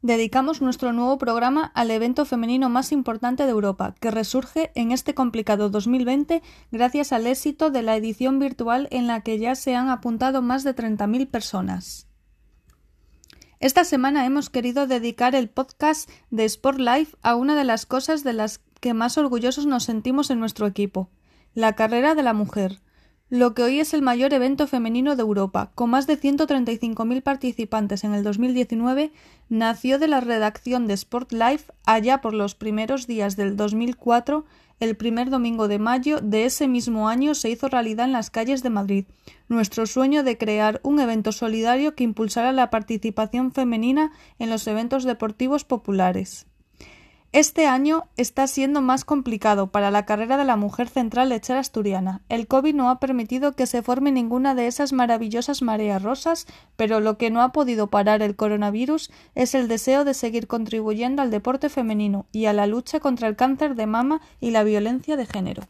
Dedicamos nuestro nuevo programa al evento femenino más importante de Europa, que resurge en este complicado 2020 gracias al éxito de la edición virtual en la que ya se han apuntado más de 30.000 personas. Esta semana hemos querido dedicar el podcast de Sport Life a una de las cosas de las que más orgullosos nos sentimos en nuestro equipo, la carrera de la mujer lo que hoy es el mayor evento femenino de Europa, con más de 135.000 participantes en el 2019, nació de la redacción de Sport Life allá por los primeros días del 2004. El primer domingo de mayo de ese mismo año se hizo realidad en las calles de Madrid nuestro sueño de crear un evento solidario que impulsara la participación femenina en los eventos deportivos populares. Este año está siendo más complicado para la carrera de la mujer central lechera asturiana. El COVID no ha permitido que se forme ninguna de esas maravillosas mareas rosas, pero lo que no ha podido parar el coronavirus es el deseo de seguir contribuyendo al deporte femenino y a la lucha contra el cáncer de mama y la violencia de género.